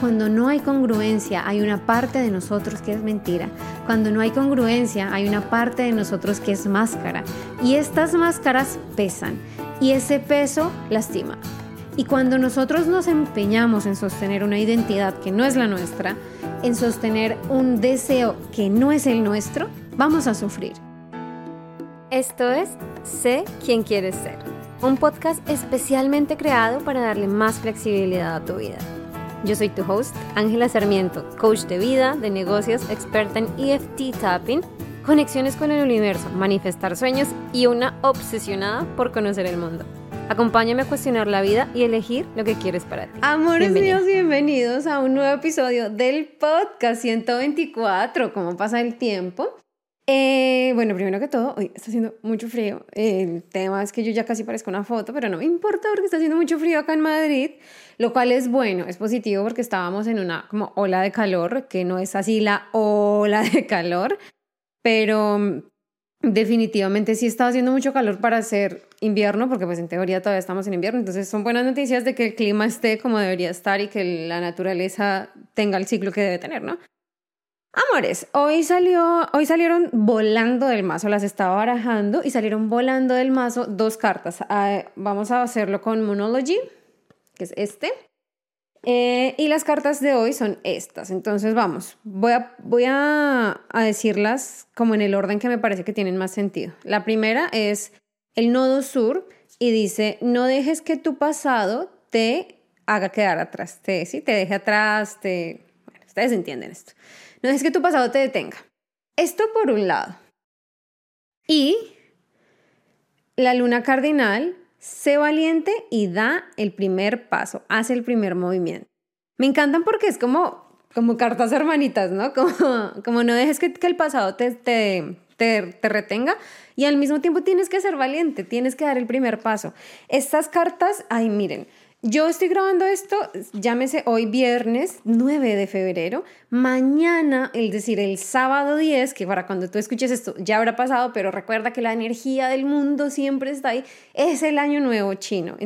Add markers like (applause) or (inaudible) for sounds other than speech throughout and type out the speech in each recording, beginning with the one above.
Cuando no hay congruencia, hay una parte de nosotros que es mentira. Cuando no hay congruencia, hay una parte de nosotros que es máscara. Y estas máscaras pesan. Y ese peso lastima. Y cuando nosotros nos empeñamos en sostener una identidad que no es la nuestra, en sostener un deseo que no es el nuestro, vamos a sufrir. Esto es Sé quién quieres ser, un podcast especialmente creado para darle más flexibilidad a tu vida. Yo soy tu host, Ángela Sarmiento, coach de vida, de negocios, experta en EFT tapping, conexiones con el universo, manifestar sueños y una obsesionada por conocer el mundo. Acompáñame a cuestionar la vida y elegir lo que quieres para ti. Amores míos, bienvenidos a un nuevo episodio del podcast 124. ¿Cómo pasa el tiempo? Eh, bueno, primero que todo, hoy está haciendo mucho frío. El tema es que yo ya casi parezco una foto, pero no me importa porque está haciendo mucho frío acá en Madrid, lo cual es bueno, es positivo porque estábamos en una como ola de calor, que no es así la ola de calor, pero mm, definitivamente sí está haciendo mucho calor para hacer invierno, porque pues en teoría todavía estamos en invierno, entonces son buenas noticias de que el clima esté como debería estar y que la naturaleza tenga el ciclo que debe tener, ¿no? Amores, hoy salió, hoy salieron volando del mazo, las estaba barajando y salieron volando del mazo dos cartas. Ah, vamos a hacerlo con Monology, que es este. Eh, y las cartas de hoy son estas. Entonces vamos, voy, a, voy a, decirlas como en el orden que me parece que tienen más sentido. La primera es el nodo sur y dice, no dejes que tu pasado te haga quedar atrás, te, ¿sí? te deje atrás, te... Bueno, ustedes entienden esto. No es que tu pasado te detenga. Esto por un lado. Y la luna cardinal, sé valiente y da el primer paso, hace el primer movimiento. Me encantan porque es como, como cartas hermanitas, ¿no? (laughs) Como, como no dejes que, el pasado te, te, te retenga y al mismo tiempo tienes que ser valiente, tienes que dar el primer paso. Estas cartas, ay, miren, yo estoy grabando esto, llámese hoy viernes 9 de febrero. Mañana, es decir, el sábado 10, que para cuando tú escuches esto ya habrá pasado, pero recuerda que la energía del mundo siempre está ahí, es el año nuevo chino.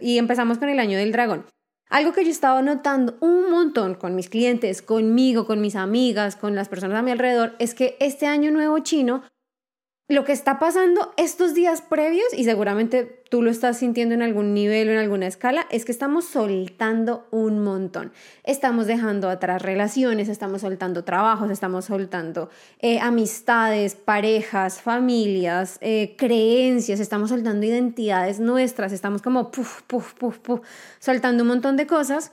Y empezamos con el año del dragón. Algo que yo estaba notando un montón con mis clientes, conmigo, con mis amigas, con las personas a mi alrededor, es que este año nuevo chino lo que está pasando estos días previos, y seguramente tú lo estás sintiendo en algún nivel o en alguna escala, es que estamos soltando un montón. Estamos dejando atrás relaciones, estamos soltando trabajos, estamos soltando eh, amistades, parejas, familias, eh, creencias, estamos soltando identidades nuestras, estamos como puf, puf, puf, puf, soltando un montón de cosas.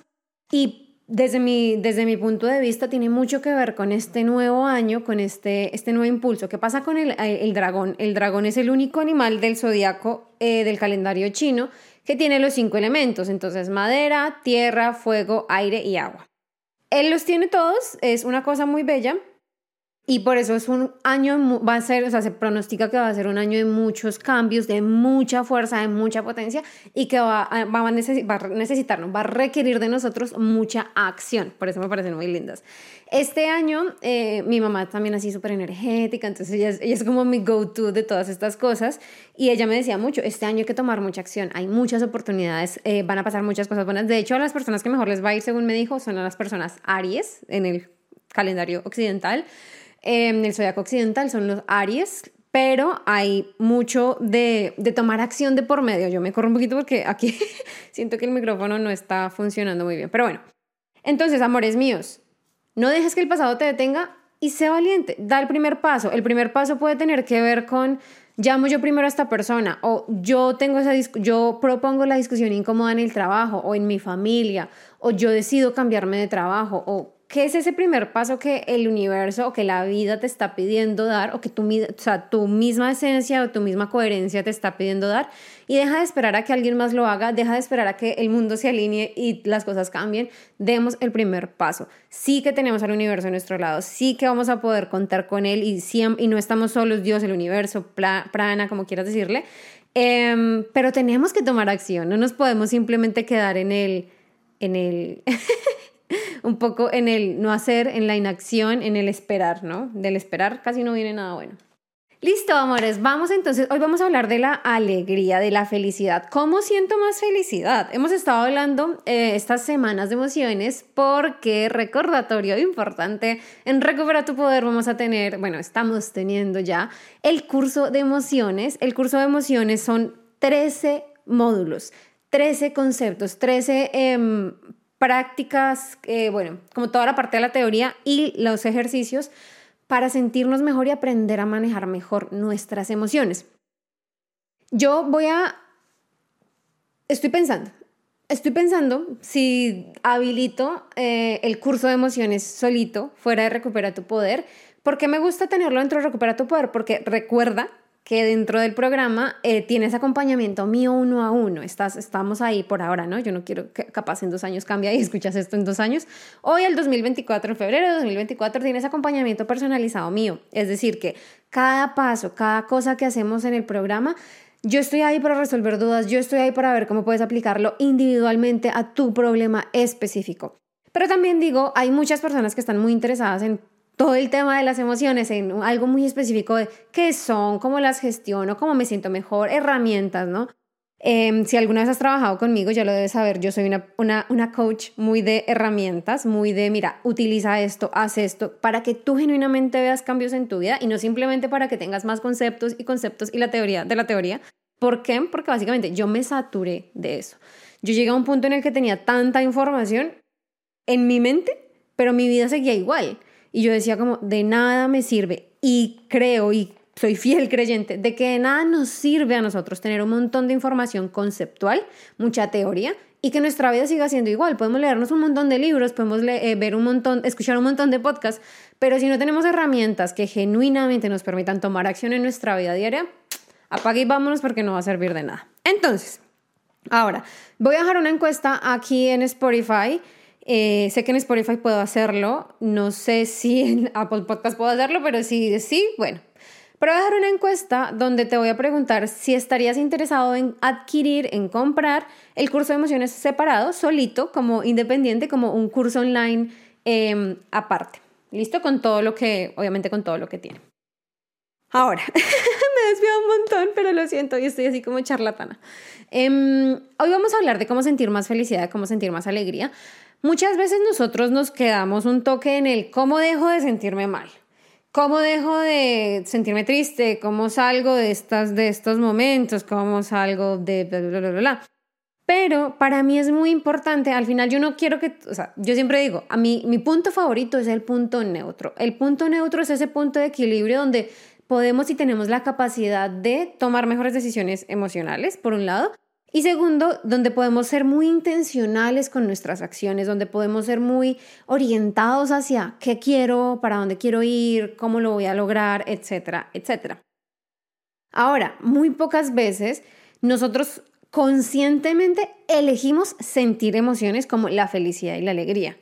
Y desde mi, desde mi punto de vista, tiene mucho que ver con este nuevo año, con este, este nuevo impulso. ¿Qué pasa con el, el dragón? El dragón es el único animal del zodiaco eh, del calendario chino que tiene los cinco elementos. Entonces, madera, tierra, fuego, aire y agua. Él los tiene todos, es una cosa muy bella, y por eso es un año, va a ser, o sea, se pronostica que va a ser un año de muchos cambios, de mucha fuerza, de mucha potencia y que va, a, va a, necesitarnos, va a requerir de nosotros mucha acción. Por eso me parecen muy lindas. Este año, eh, mi mamá también así súper energética, entonces ella es, ella es como mi go-to de todas estas cosas y ella me decía mucho, este año hay que tomar mucha acción, hay muchas oportunidades, eh, van a pasar muchas cosas buenas. De hecho, a las personas que mejor les va a ir, según me dijo, son a las personas Aries en el calendario occidental en el zodiaco occidental son los Aries, pero hay mucho de, de, tomar acción de por medio. Yo me corro un poquito porque aquí (laughs) siento que el micrófono no está funcionando muy bien. Pero bueno, entonces, amores míos, no dejes que el pasado te detenga y sé valiente. Da el primer paso. El primer paso puede tener que ver con llamo yo primero a esta persona o yo tengo esa yo propongo la discusión incómoda en el trabajo o en mi familia o yo decido cambiarme de trabajo o ¿Qué es ese primer paso que el universo o que la vida te está pidiendo dar o que tu, o sea, tu misma esencia o tu misma coherencia te está pidiendo dar? Y deja de esperar a que alguien más lo haga, deja de esperar a que el mundo se alinee y las cosas cambien. Demos el primer paso. Sí que tenemos al universo a nuestro lado, sí que vamos a poder contar con él y, y no estamos solos, Dios, el universo, prana, como quieras decirle. Em, pero tenemos que tomar acción, no nos podemos simplemente quedar en el... En el (laughs) un poco en el no hacer, en la inacción, en el esperar, ¿no? Del esperar casi no viene nada bueno. Listo, amores, vamos entonces, hoy vamos a hablar de la alegría, de la felicidad. ¿Cómo siento más felicidad? Hemos estado hablando eh, estas semanas de emociones porque, recordatorio importante, en Recupera tu Poder vamos a tener, bueno, estamos teniendo ya el curso de emociones. El curso de emociones son 13 módulos, 13 conceptos, 13 em, prácticas, eh, bueno, como toda la parte de la teoría y los ejercicios para sentirnos mejor y aprender a manejar mejor nuestras emociones. Yo voy a... Estoy pensando, estoy pensando si habilito eh, el curso de emociones solito, fuera de Recupera tu Poder. ¿Por qué me gusta tenerlo dentro de Recupera tu Poder? Porque recuerda que dentro del programa eh, tienes acompañamiento mío uno a uno. Estás, estamos ahí por ahora, ¿no? Yo no quiero que capaz en dos años cambia y (laughs) escuchas esto en dos años. Hoy, el 2024, en febrero de 2024, tienes acompañamiento personalizado mío. Es decir, que cada paso, cada cosa que hacemos en el programa, yo estoy ahí para resolver dudas, yo estoy ahí para ver cómo puedes aplicarlo individualmente a tu problema específico. Pero también digo, hay muchas personas que están muy interesadas en todo el tema de las emociones en algo muy específico de qué son, cómo las gestiono, cómo me siento mejor, herramientas, ¿no? Em, si alguna vez has trabajado conmigo, ya lo debes saber, yo soy una, una, una, coach muy de herramientas, muy de, mira, utiliza esto, haz esto, para que tú genuinamente veas cambios en tu vida y no simplemente para que tengas más conceptos y conceptos y la teoría de la teoría. ¿Por qué? Porque básicamente yo me saturé de eso. Yo llegué a un punto en el que tenía tanta información en mi mente, pero mi vida seguía igual. Y yo decía como, de nada me sirve. Y creo y soy fiel creyente de que de nada nos sirve a nosotros tener un montón de información conceptual, mucha teoría, y que nuestra vida siga siendo igual. Podemos leernos un montón de libros, podemos eh, ver un montón, escuchar un montón de podcasts, pero si no tenemos herramientas que genuinamente nos permitan tomar acción en nuestra vida diaria, apague y vámonos porque no va a servir de nada. Entonces, ahora, voy a dejar una encuesta aquí en Spotify eh, sé que en Spotify puedo hacerlo, no sé si en (laughs) Apple Podcast puedo hacerlo, pero si sí, bueno. Pero voy a dejar una encuesta donde te voy a preguntar si estarías interesado en adquirir, en comprar el curso de emociones separado, solito, como independiente, como un curso online em, aparte. ¿Listo? Con todo lo que, obviamente con todo lo que tiene. Ahora, (laughs) me desvío un montón, pero lo siento, y estoy así como charlatana. Em, hoy vamos a hablar de cómo sentir más felicidad, cómo sentir más alegría, Muchas veces nosotros nos quedamos un toque en el cómo dejo de sentirme mal, cómo dejo de sentirme triste, cómo salgo de, estas, de estos momentos, cómo salgo de bla, bla, bla, bla. Pero para mí es muy importante, al final yo no quiero que, o sea, yo siempre digo, a mí mi punto favorito es el punto neutro. El punto neutro es ese punto de equilibrio donde podemos y tenemos la capacidad de tomar mejores decisiones emocionales, por un lado, y segundo, donde podemos ser muy intencionales con nuestras acciones, donde podemos ser muy orientados hacia qué quiero, para dónde quiero ir, cómo lo voy a lograr, etcétera, etcétera. Ahora, muy pocas veces nosotros conscientemente elegimos sentir emociones como la felicidad y la alegría.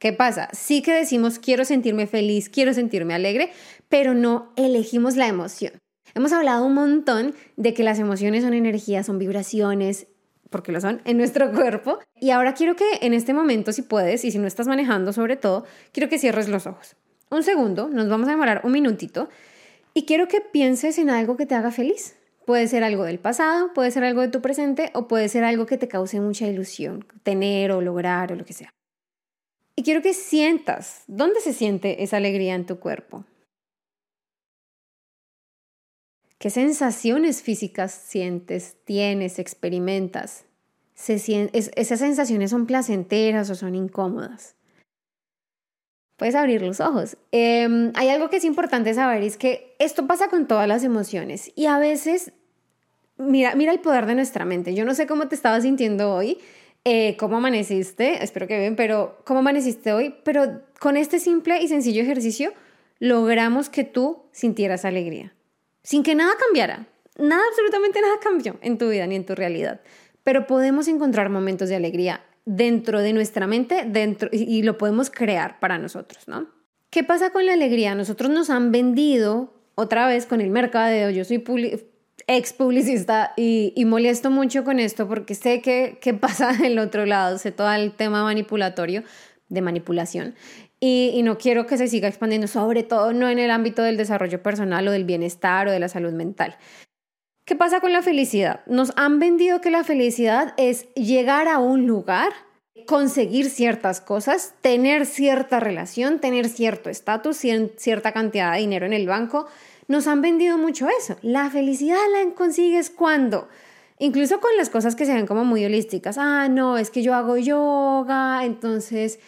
¿Qué pasa? Sí que decimos quiero sentirme feliz, quiero sentirme alegre, pero no elegimos la emoción. Hemos hablado un montón de que las emociones son energías, son vibraciones, porque lo son, en nuestro (laughs) cuerpo. Y ahora quiero que en este momento, si puedes, y si no estás manejando sobre todo, quiero que cierres los ojos. Un segundo, nos vamos a demorar un minutito, y quiero que pienses en algo que te haga feliz. Puede ser algo del pasado, puede ser algo de tu presente, o puede ser algo que te cause mucha ilusión, tener o lograr o lo que sea. Y quiero que sientas, ¿dónde se siente esa alegría en tu cuerpo? ¿Qué sensaciones físicas sientes, tienes, experimentas? ¿Esas sensaciones son placenteras o son incómodas? Puedes abrir los ojos. Em, hay algo que es importante saber, es que esto pasa con todas las emociones y a veces, mira, mira el poder de nuestra mente. Yo no sé cómo te estabas sintiendo hoy, eh, cómo amaneciste, espero que bien, pero cómo amaneciste hoy, pero con este simple y sencillo ejercicio logramos que tú sintieras alegría sin que nada cambiara. Nada, absolutamente nada cambió en tu vida ni en tu realidad. Pero podemos encontrar momentos de alegría dentro de nuestra mente dentro, y, lo podemos crear para nosotros, ¿no? ¿Qué pasa con la alegría? Nosotros nos han vendido otra vez con el mercadeo. Yo soy ex publicista y, y, molesto mucho con esto porque sé que, que (laughs) pasa del otro lado, sé todo el tema manipulatorio, de manipulación. Y, no quiero que se siga expandiendo, sobre todo no en el ámbito del desarrollo personal o del bienestar o de la salud mental. ¿Qué pasa con la felicidad? Nos han vendido que la felicidad es llegar a un lugar, conseguir ciertas cosas, tener cierta relación, tener cierto estatus, cierta cantidad de dinero en el banco. Nos han vendido mucho eso. La felicidad la consigues cuando Incluso con las cosas que se ven como muy holísticas. Ah, no, es que yo hago yoga, entonces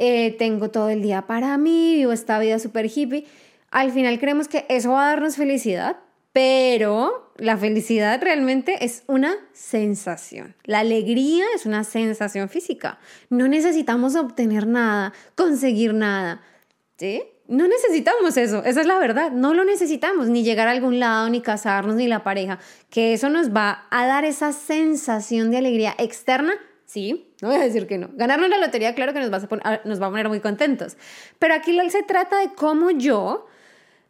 eh, tengo todo el día para mí, vivo esta vida súper hippie. Al final creemos que eso va a darnos felicidad, pero la felicidad realmente es una sensación. La alegría es una sensación física. No necesitamos obtener nada, conseguir nada. ¿Sí? No necesitamos eso, esa es la verdad, no lo necesitamos, ni llegar a algún lado, ni casarnos, ni la pareja, que eso nos va a dar esa sensación de alegría externa, sí, no voy a decir que no. Ganarnos la lotería, claro que nos va a, nos va a poner muy contentos, pero aquí se trata de cómo yo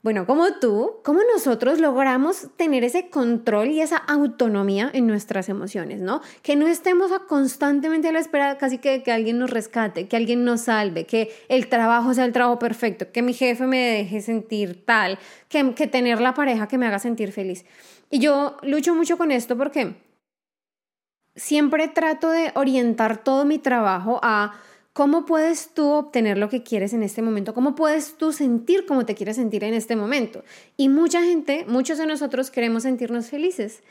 bueno, como tú, ¿cómo nosotros logramos tener ese control y esa autonomía en nuestras emociones, ¿no? Que no estemos constantemente a la espera casi que, que alguien nos rescate, que alguien nos salve, que el trabajo sea el trabajo perfecto, que mi jefe me deje sentir tal, que, que tener la pareja que me haga sentir feliz. Y yo lucho mucho con esto porque siempre trato de orientar todo mi trabajo a ¿Cómo puedes tú obtener lo que quieres en este momento? ¿Cómo puedes tú sentir como te quieres sentir en este momento? Y mucha gente, muchos de nosotros queremos sentirnos felices.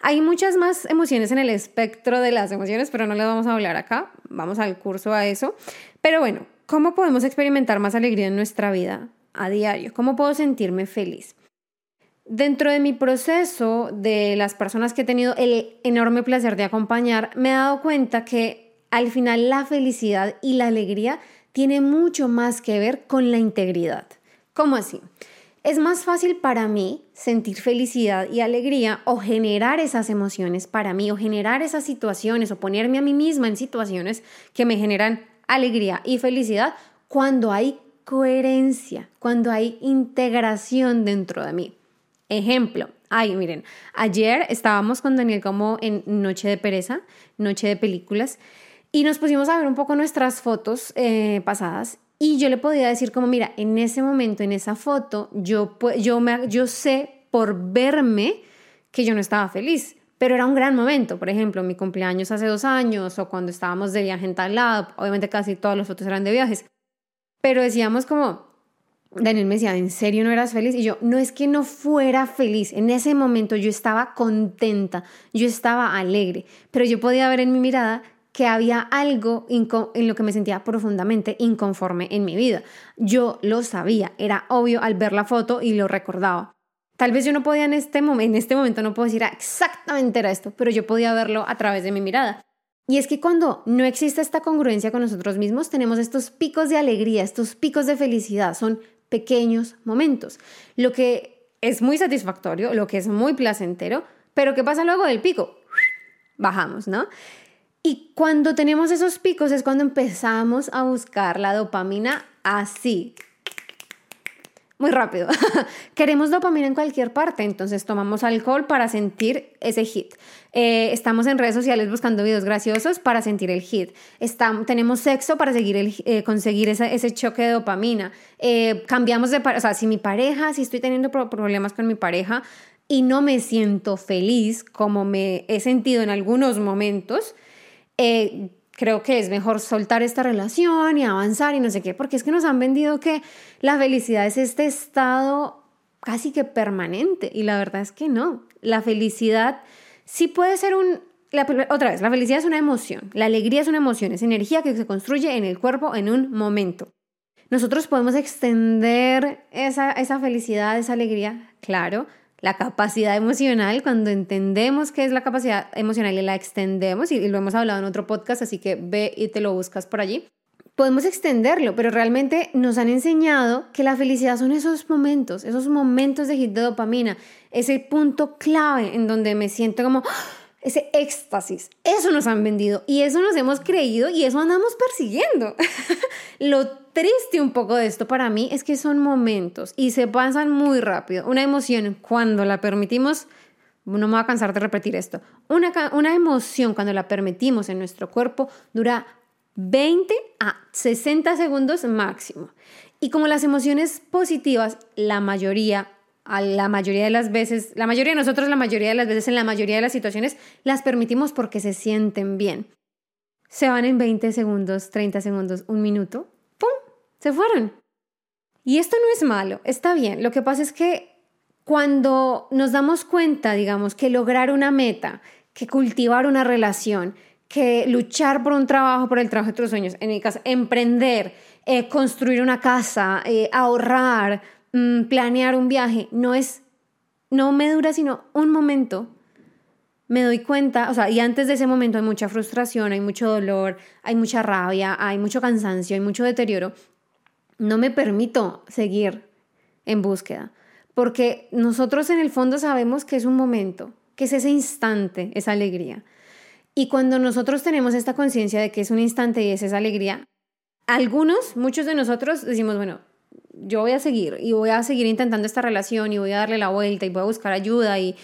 Hay muchas más emociones en el espectro de las emociones, pero no les vamos a hablar acá. Vamos al curso a eso. Pero bueno, ¿cómo podemos experimentar más alegría en nuestra vida a diario? ¿Cómo puedo sentirme feliz? Dentro de mi proceso de las personas que he tenido el enorme placer de acompañar, me he dado cuenta que al final la felicidad y la alegría tiene mucho más que ver con la integridad. ¿Cómo así? Es más fácil para mí sentir felicidad y alegría o generar esas emociones para mí o generar esas situaciones o ponerme a mí misma en situaciones que me generan alegría y felicidad cuando hay coherencia, cuando hay integración dentro de mí. Ejemplo, ay, miren, ayer estábamos con Daniel como en Noche de Pereza, Noche de Películas, y nos pusimos a ver un poco nuestras fotos eh, pasadas y yo le podía decir como, mira, en ese momento, en esa foto, yo, yo, me, yo sé por verme que yo no estaba feliz, pero era un gran momento. Por ejemplo, mi cumpleaños hace dos años o cuando estábamos de viaje en tal lado, obviamente casi todas las fotos eran de viajes, pero decíamos como, Daniel me decía, ¿en serio no eras feliz? Y yo, no es que no fuera feliz, en ese momento yo estaba contenta, yo estaba alegre, pero yo podía ver en mi mirada que había algo en lo que me sentía profundamente inconforme en mi vida. Yo lo sabía, era obvio al ver la foto y lo recordaba. Tal vez yo no podía en este, en este momento, no puedo decir exactamente era esto, pero yo podía verlo a través de mi mirada. Y es que cuando no existe esta congruencia con nosotros mismos, tenemos estos picos de alegría, estos picos de felicidad, son pequeños momentos. Lo que es muy satisfactorio, lo que es muy placentero, pero ¿qué pasa luego del pico? Bajamos, ¿no? Y cuando tenemos esos picos es cuando empezamos a buscar la dopamina así. Muy rápido. (laughs) Queremos dopamina en cualquier parte, entonces tomamos alcohol para sentir ese hit. Eh, estamos en redes sociales buscando videos graciosos para sentir el hit. Estamos, tenemos sexo para seguir el, eh, conseguir ese, ese, choque de dopamina. Eh, cambiamos de... O sea, si mi pareja, si estoy teniendo problemas con mi pareja y no me siento feliz como me he sentido en algunos momentos, creo que es mejor soltar esta relación y avanzar y no sé qué, porque es que nos han vendido que la felicidad es este estado casi que permanente y la verdad es que no. La felicidad sí puede ser un... otra vez, la felicidad es una emoción, la alegría es una emoción, es energía que se construye en el cuerpo en un momento. Nosotros podemos extender esa, esa felicidad, esa alegría, claro, la capacidad emocional, cuando entendemos qué es la capacidad emocional y la extendemos, y, lo hemos hablado en otro podcast, así que ve y te lo buscas por allí, podemos extenderlo, pero realmente nos han enseñado que la felicidad son esos momentos, esos momentos de hit de dopamina, ese punto clave en donde me siento como ¡ah! Ese éxtasis. Eso nos han vendido y eso nos hemos creído y eso andamos persiguiendo. (laughs) Lo triste un poco de esto para mí es que son momentos y se pasan muy rápido. Una emoción cuando la permitimos, no me voy a cansar de repetir esto, una, una emoción cuando la permitimos en nuestro cuerpo dura 20 a 60 segundos máximo. Y como las emociones positivas, la mayoría, a la mayoría de las veces, la mayoría de nosotros, la mayoría de las veces, en la mayoría de las situaciones, las permitimos porque se sienten bien. Se van en 20 segundos, 30 segundos, un minuto, ¡pum! Se fueron. Y esto no es malo, está bien. Lo que pasa es que cuando nos damos cuenta, digamos, que lograr una meta, que cultivar una relación, que luchar por un trabajo, por el trabajo de tus sueños, en mi caso, emprender, eh, construir una casa, eh, ahorrar, mm, planear un viaje, no es, no me dura sino un momento. Me doy cuenta, o sea, y antes de ese momento hay mucha frustración, hay mucho dolor, hay mucha rabia, hay mucho cansancio, hay mucho deterioro. No me permito seguir en búsqueda, porque nosotros en el fondo sabemos que es un momento, que es ese instante, esa alegría. Y cuando nosotros tenemos esta conciencia de que es un instante y es esa alegría, algunos, muchos de nosotros decimos, bueno, yo voy a seguir y voy a seguir intentando esta relación y voy a darle la vuelta y voy a buscar ayuda y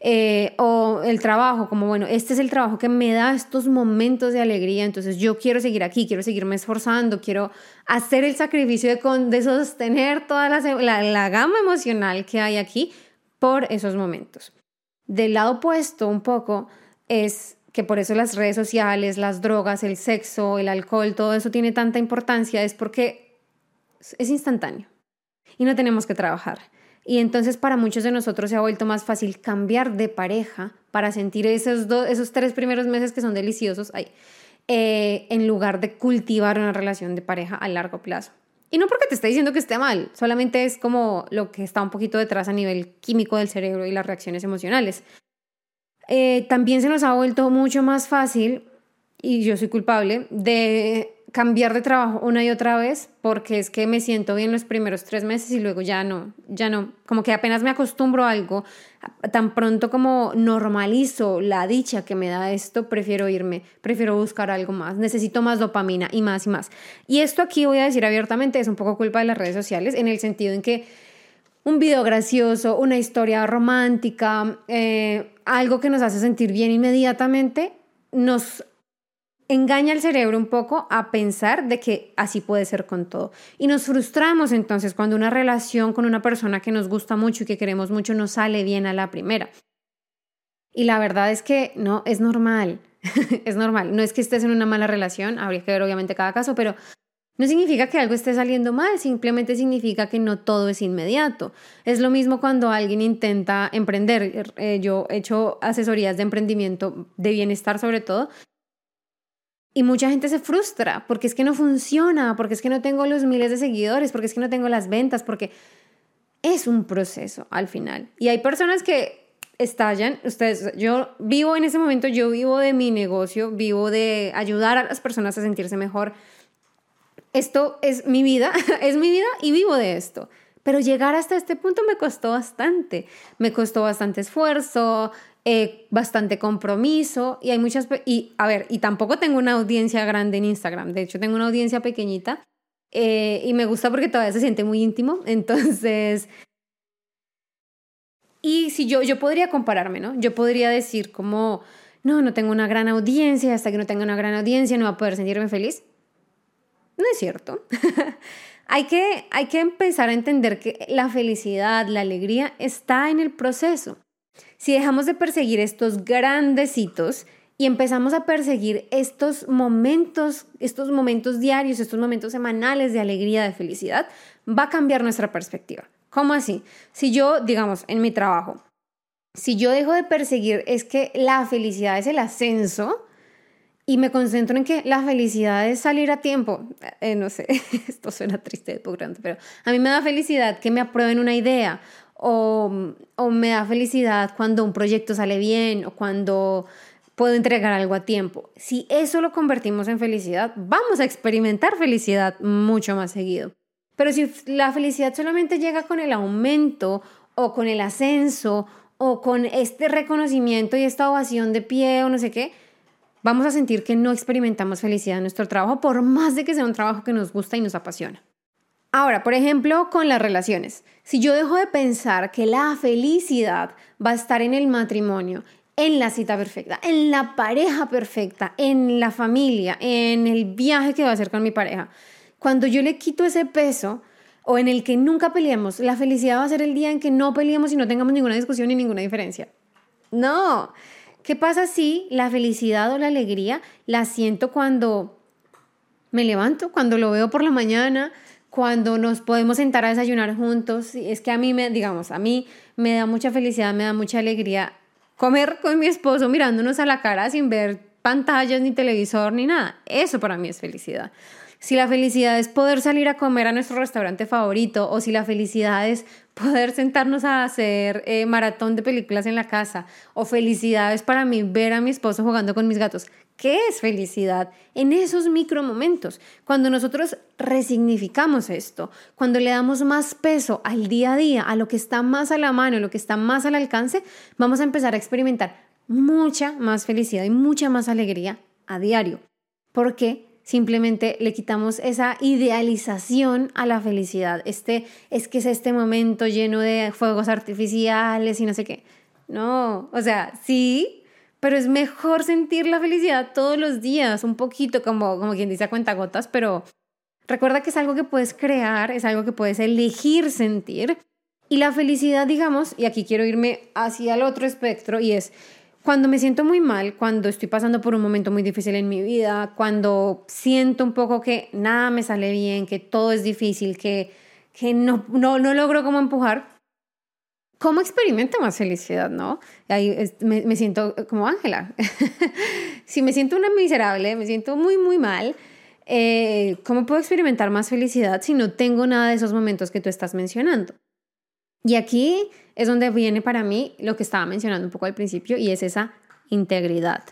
eh, o el trabajo, como bueno, este es el trabajo que me da estos momentos de alegría, entonces yo quiero seguir aquí, quiero seguirme esforzando, quiero hacer el sacrificio de, de sostener toda la, la gama emocional que hay aquí por esos momentos. Del lado opuesto, un poco, es que por eso las redes sociales, las drogas, el sexo, el alcohol, todo eso tiene tanta importancia, es porque es instantáneo y no tenemos que trabajar. Y entonces para muchos de nosotros se ha vuelto más fácil cambiar de pareja para sentir esos, dos, esos tres primeros meses que son deliciosos ahí, eh, en lugar de cultivar una relación de pareja a largo plazo. Y no porque te esté diciendo que esté mal, solamente es como lo que está un poquito detrás a nivel químico del cerebro y las reacciones emocionales. Eh, también se nos ha vuelto mucho más fácil, y yo soy culpable, de cambiar de trabajo una y otra vez porque es que me siento bien los primeros tres meses y luego ya no, ya no, como que apenas me acostumbro a algo, tan pronto como normalizo la dicha que me da esto, prefiero irme, prefiero buscar algo más, necesito más dopamina y más y más. Y esto aquí voy a decir abiertamente es un poco culpa de las redes sociales en el sentido en que un video gracioso, una historia romántica, eh, algo que nos hace sentir bien inmediatamente, nos engaña al cerebro un poco a pensar de que así puede ser con todo. Y nos frustramos entonces cuando una relación con una persona que nos gusta mucho y que queremos mucho no sale bien a la primera. Y la verdad es que no, es normal, (laughs) es normal. No es que estés en una mala relación, habría que ver obviamente cada caso, pero no significa que algo esté saliendo mal, simplemente significa que no todo es inmediato. Es lo mismo cuando alguien intenta emprender. Eh, yo he hecho asesorías de emprendimiento, de bienestar sobre todo, y mucha gente se frustra porque es que no funciona, porque es que no tengo los miles de seguidores, porque es que no tengo las ventas, porque es un proceso al final. Y hay personas que estallan, ustedes, yo vivo en ese momento, yo vivo de mi negocio, vivo de ayudar a las personas a sentirse mejor esto es mi vida, (laughs) es mi vida y vivo de esto. Pero llegar hasta este punto me costó bastante, me costó bastante esfuerzo, eh, bastante compromiso y hay muchas, y a ver, y tampoco tengo una audiencia grande en Instagram, de hecho tengo una audiencia pequeñita eh, y me gusta porque todavía se siente muy íntimo, (laughs) entonces... Y si yo, yo podría compararme, ¿no? Yo podría decir como, no, no tengo una gran audiencia, hasta que no tenga una gran audiencia no va a poder sentirme feliz. No es cierto. (laughs) hay, que, hay que empezar a entender que la felicidad, la alegría está en el proceso. Si dejamos de perseguir estos grandes hitos y empezamos a perseguir estos momentos, estos momentos diarios, estos momentos semanales de alegría, de felicidad, va a cambiar nuestra perspectiva. ¿Cómo así? Si yo, digamos, en mi trabajo, si yo dejo de perseguir es que la felicidad es el ascenso, y me concentro en que la felicidad es salir a tiempo. Eh, no sé, (laughs) esto suena triste de pero a mí me da felicidad que me aprueben una idea o, o me da felicidad cuando un proyecto sale bien o cuando puedo entregar algo a tiempo. Si eso lo convertimos en felicidad, vamos a experimentar felicidad mucho más seguido. Pero si la felicidad solamente llega con el aumento o con el ascenso o con este reconocimiento y esta ovación de pie o no sé qué, vamos a sentir que no experimentamos felicidad en nuestro trabajo por más de que sea un trabajo que nos gusta y nos apasiona. Ahora, por ejemplo, con las relaciones. Si yo dejo de pensar que la felicidad va a estar en el matrimonio en la cita perfecta, en la pareja perfecta, en la familia, en el viaje que va a hacer con mi pareja. Cuando yo le quito ese peso o en el que nunca peleemos, la felicidad va a ser el día en que no peleemos y no tengamos ninguna discusión ni ninguna diferencia. No. ¿Qué pasa si la felicidad o la alegría la siento cuando me levanto, cuando lo veo por la mañana, cuando nos podemos sentar a desayunar juntos? Es que a mí me, digamos, a mí me da mucha felicidad, me da mucha alegría comer con mi esposo mirándonos a la cara sin ver pantallas ni televisor ni nada. Eso para mí es felicidad. Si la felicidad es poder salir a comer a nuestro restaurante favorito o si la felicidad es poder sentarnos a hacer eh, maratón de películas en la casa o felicidad es para mí ver a mi esposo jugando con mis gatos. ¿Qué es felicidad? En esos micro momentos, cuando nosotros resignificamos esto, cuando le damos más peso al día a día, a lo que está más a la mano, a lo que está más al alcance, vamos a empezar a experimentar mucha más felicidad y mucha más alegría a diario. ¿Por qué? simplemente le quitamos esa idealización a la felicidad. Este es que es este momento lleno de fuegos artificiales y no sé qué. No, o sea, sí, pero es mejor sentir la felicidad todos los días, un poquito como como quien dice a cuentagotas, pero recuerda que es algo que puedes crear, es algo que puedes elegir sentir. Y la felicidad, digamos, y aquí quiero irme hacia el otro espectro y es cuando me siento muy mal, cuando estoy pasando por un momento muy difícil en mi vida, cuando siento un poco que nada me sale bien, que todo es difícil, que, que no, no, no logro cómo empujar, ¿cómo experimento más felicidad, no? Ahí me, me siento como Ángela. (laughs) si me siento una miserable, me siento muy, muy mal, eh, ¿cómo puedo experimentar más felicidad si no tengo nada de esos momentos que tú estás mencionando? Y aquí es donde viene para mí lo que estaba mencionando un poco al principio y es esa integridad.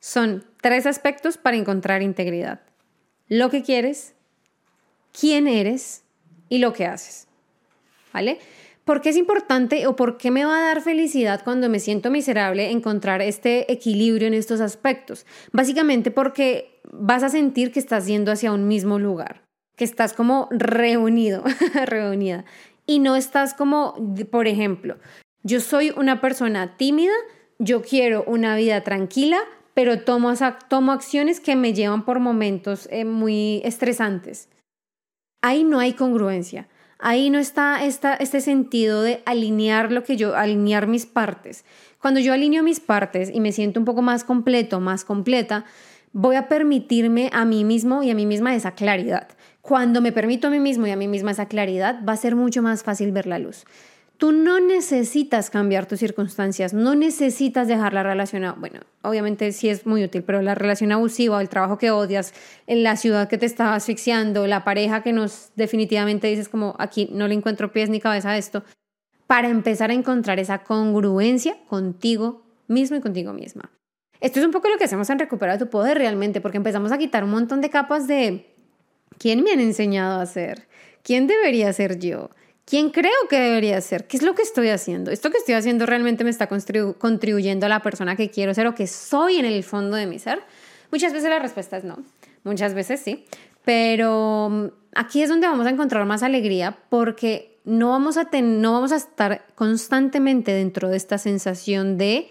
Son tres aspectos para encontrar integridad. Lo que quieres, quién eres y lo que haces. ¿Vale? ¿Por qué es importante o por qué me va a dar felicidad cuando me siento miserable encontrar este equilibrio en estos aspectos? Básicamente porque vas a sentir que estás yendo hacia un mismo lugar, que estás como reunido, (laughs) reunida y no estás como, por ejemplo, yo soy una persona tímida, yo quiero una vida tranquila, pero tomo, tomo acciones que me llevan por momentos eh, muy estresantes. Ahí no hay congruencia. Ahí no está este sentido de alinear lo que yo, alinear mis partes. Cuando yo alineo mis partes y me siento un poco más completo, más completa, voy a permitirme a mí mismo y a mí misma esa claridad. Cuando me permito a mí mismo y a mí misma esa claridad, va a ser mucho más fácil ver la luz. Tú no necesitas cambiar tus circunstancias, no necesitas dejar la relación, bueno, obviamente sí es muy útil, pero la relación abusiva, el trabajo que odias, la ciudad que te está asfixiando, la pareja que nos definitivamente dices como aquí no le encuentro pies ni cabeza a esto, para empezar a encontrar esa congruencia contigo mismo y contigo misma. Esto es un poco lo que hacemos en recuperar tu poder realmente, porque empezamos a quitar un montón de capas de ¿Quién me han enseñado a hacer? ¿Quién debería ser yo? ¿Quién creo que debería ser? ¿Qué es lo que estoy haciendo? ¿Esto que estoy haciendo realmente me está contribuyendo a la persona que quiero ser o que soy en el fondo de mi ser? Muchas veces la respuesta es no. Muchas veces sí. Pero mm, aquí es donde vamos a encontrar más alegría porque no vamos a, no vamos a estar constantemente dentro de esta sensación de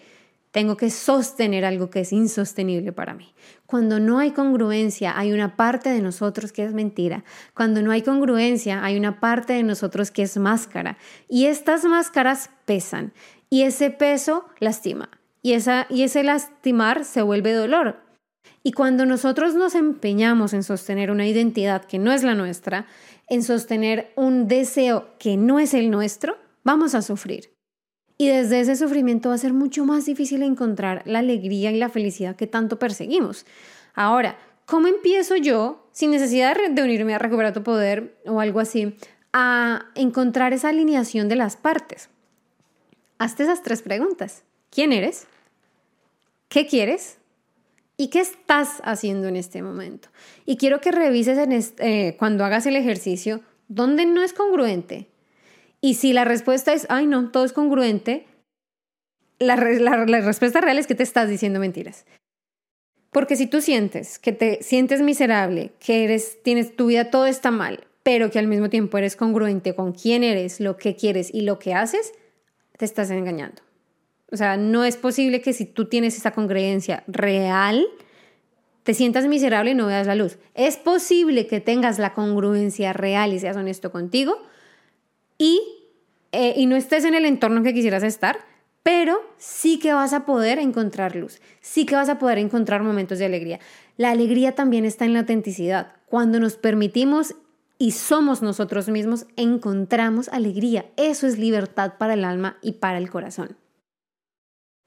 tengo que sostener algo que es insostenible para mí. Cuando no hay congruencia, hay una parte de nosotros que es mentira. Cuando no hay congruencia, hay una parte de nosotros que es máscara. Y estas máscaras pesan. Y ese peso lastima. Y, esa, y ese lastimar se vuelve dolor. Y cuando nosotros nos empeñamos en sostener una identidad que no es la nuestra, en sostener un deseo que no es el nuestro, vamos a sufrir. Y desde ese sufrimiento va a ser mucho más difícil encontrar la alegría y la felicidad que tanto perseguimos. Ahora, ¿cómo empiezo yo, sin necesidad de unirme a recuperar tu poder o algo así, a encontrar esa alineación de las partes? Hazte esas tres preguntas. ¿Quién eres? ¿Qué quieres? ¿Y qué estás haciendo en este momento? Y quiero que revises en eh, cuando hagas el ejercicio dónde no es congruente, y si la respuesta es, ay no, todo es congruente, la, respuesta real es que te estás diciendo mentiras. Porque si tú sientes que te sientes miserable, que eres, tienes tu vida todo está mal, pero que al mismo tiempo eres congruente con quién eres, lo que quieres y lo que haces, te estás engañando. O sea, no es posible que si tú tienes esa congruencia real, te sientas miserable y no veas la luz. Es posible que tengas la congruencia real y seas honesto contigo y, eh, y no estés en el entorno que quisieras estar, pero sí que vas a poder encontrar luz, sí que vas a poder encontrar momentos de alegría. La alegría también está en la autenticidad. Cuando nos permitimos y somos nosotros mismos, encontramos alegría. Eso es libertad para el alma y para el corazón.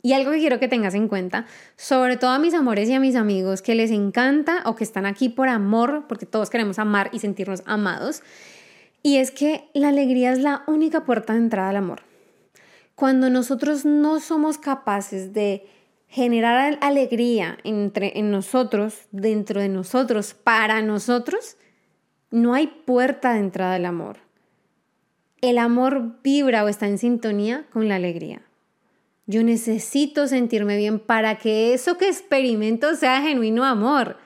Y algo que quiero que tengas en cuenta, sobre todo a mis amores y a mis amigos que les encanta o que están aquí por amor, porque todos queremos amar y sentirnos amados, y es que la alegría es la única puerta de entrada al amor. Cuando nosotros no somos capaces de generar alegría entre, en nosotros, dentro de nosotros, para nosotros, no hay puerta de entrada al amor. El amor vibra o está en sintonía con la alegría. Yo necesito sentirme bien para que eso que experimento sea genuino amor.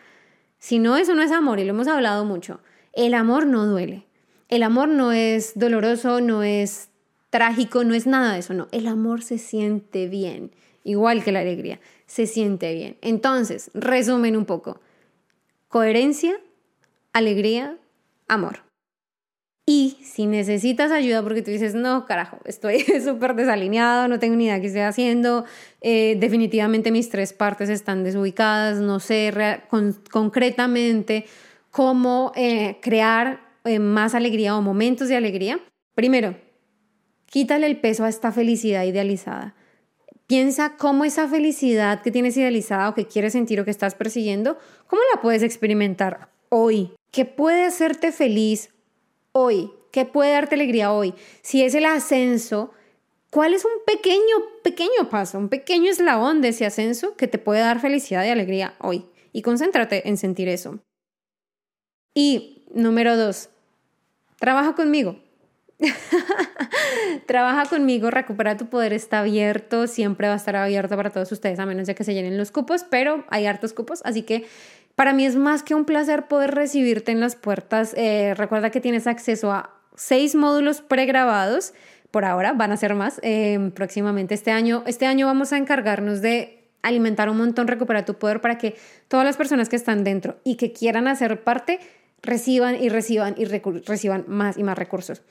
Si no, eso no es amor y lo hemos hablado mucho. El amor no duele. El amor no es doloroso, no es trágico, no es nada de eso, no. El amor se siente bien, igual que la alegría, se siente bien. Entonces, resumen un poco. Coherencia, alegría, amor. Y si necesitas ayuda porque tú dices, no, carajo, estoy (laughs) súper desalineado, no tengo ni idea qué estoy haciendo, eh, definitivamente mis tres partes están desubicadas, no sé concretamente cómo eh, crear eh, más alegría o momentos de alegría. Primero, quítale el peso a esta felicidad idealizada. Piensa cómo esa felicidad que tienes idealizada o que quieres sentir o que estás persiguiendo, cómo la puedes experimentar hoy. ¿Qué puede hacerte feliz hoy? ¿Qué puede darte alegría hoy? Si es el ascenso, ¿cuál es un pequeño, pequeño paso, un pequeño eslabón de ese ascenso que te puede dar felicidad y alegría hoy? Y concéntrate en sentir eso. Y número dos, trabaja conmigo. (laughs) Trabaja conmigo, recupera tu poder, está abierto, siempre va a estar abierto para todos ustedes, a menos de que se llenen los cupos, pero hay hartos cupos, así que para mí es más que un placer poder recibirte en las puertas. Eh, recuerda que tienes acceso a seis módulos pregrabados. Por ahora van a ser más em, próximamente este año. Este año vamos a encargarnos de alimentar un montón, recuperar tu poder para que todas las personas que están dentro y que quieran hacer parte reciban y reciban y reciban más y más recursos.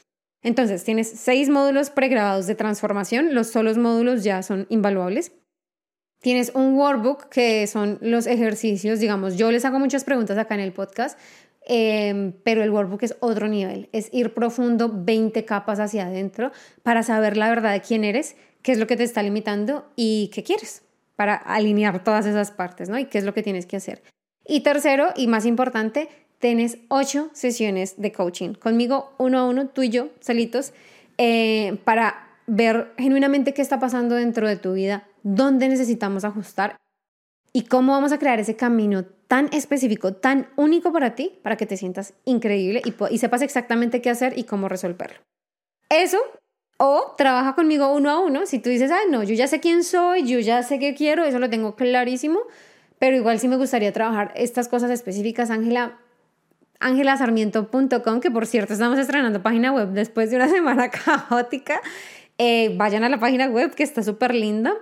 Entonces, tienes seis módulos pregrabados de transformación. Los solos módulos ya son invaluables. Tienes un workbook que son los ejercicios, digamos, yo les hago muchas preguntas acá en el podcast, em, pero el workbook es otro nivel, es ir profundo 20 capas hacia adentro para saber la verdad de quién eres, qué es lo que te está limitando y qué quieres para alinear todas esas partes, ¿no? Y qué es lo que tienes que hacer. Y tercero, y más importante, tienes ocho sesiones de coaching conmigo, uno a uno, tú y yo, solitos, eh, para ver genuinamente qué está pasando dentro de tu vida, dónde necesitamos ajustar y cómo vamos a crear ese camino tan específico, tan único para ti, para que te sientas increíble y, sepas exactamente qué hacer y cómo resolverlo. Eso, o trabaja conmigo uno a uno, si tú dices, ay, no, yo ya sé quién soy, yo ya sé qué quiero, eso lo tengo clarísimo, pero igual sí me gustaría trabajar estas cosas específicas, Ángela, angelasarmiento.com, que por cierto estamos estrenando página web después de una (laughs) semana caótica. Eh, vayan a la página web que está súper linda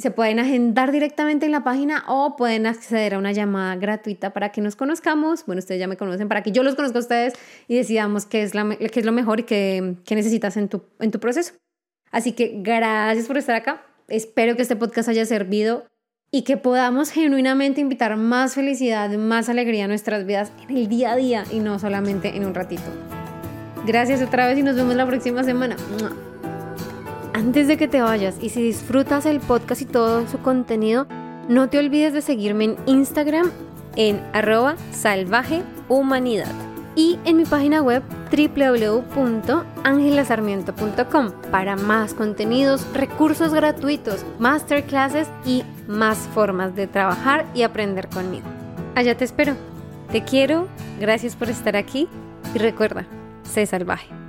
se pueden agendar directamente en la página o pueden acceder a una llamada gratuita para que nos conozcamos. Bueno, ustedes ya me conocen, para que yo los conozca a ustedes y decidamos qué es, lo mejor y qué, qué necesitas en tu, en tu proceso. Así que gracias por estar acá. Espero que este podcast haya servido y que podamos genuinamente invitar más felicidad, más alegría a nuestras vidas en el día a día y no solamente en un ratito. Gracias otra vez y nos vemos la próxima semana. Antes de que te vayas y si disfrutas el podcast y todo su contenido, no te olvides de seguirme en Instagram en arroba salvajehumanidad y en mi página web www.angelasarmiento.com para más contenidos, recursos gratuitos, masterclasses y más formas de trabajar y aprender conmigo. Allá te espero. Te quiero, gracias por estar aquí y recuerda, sé salvaje.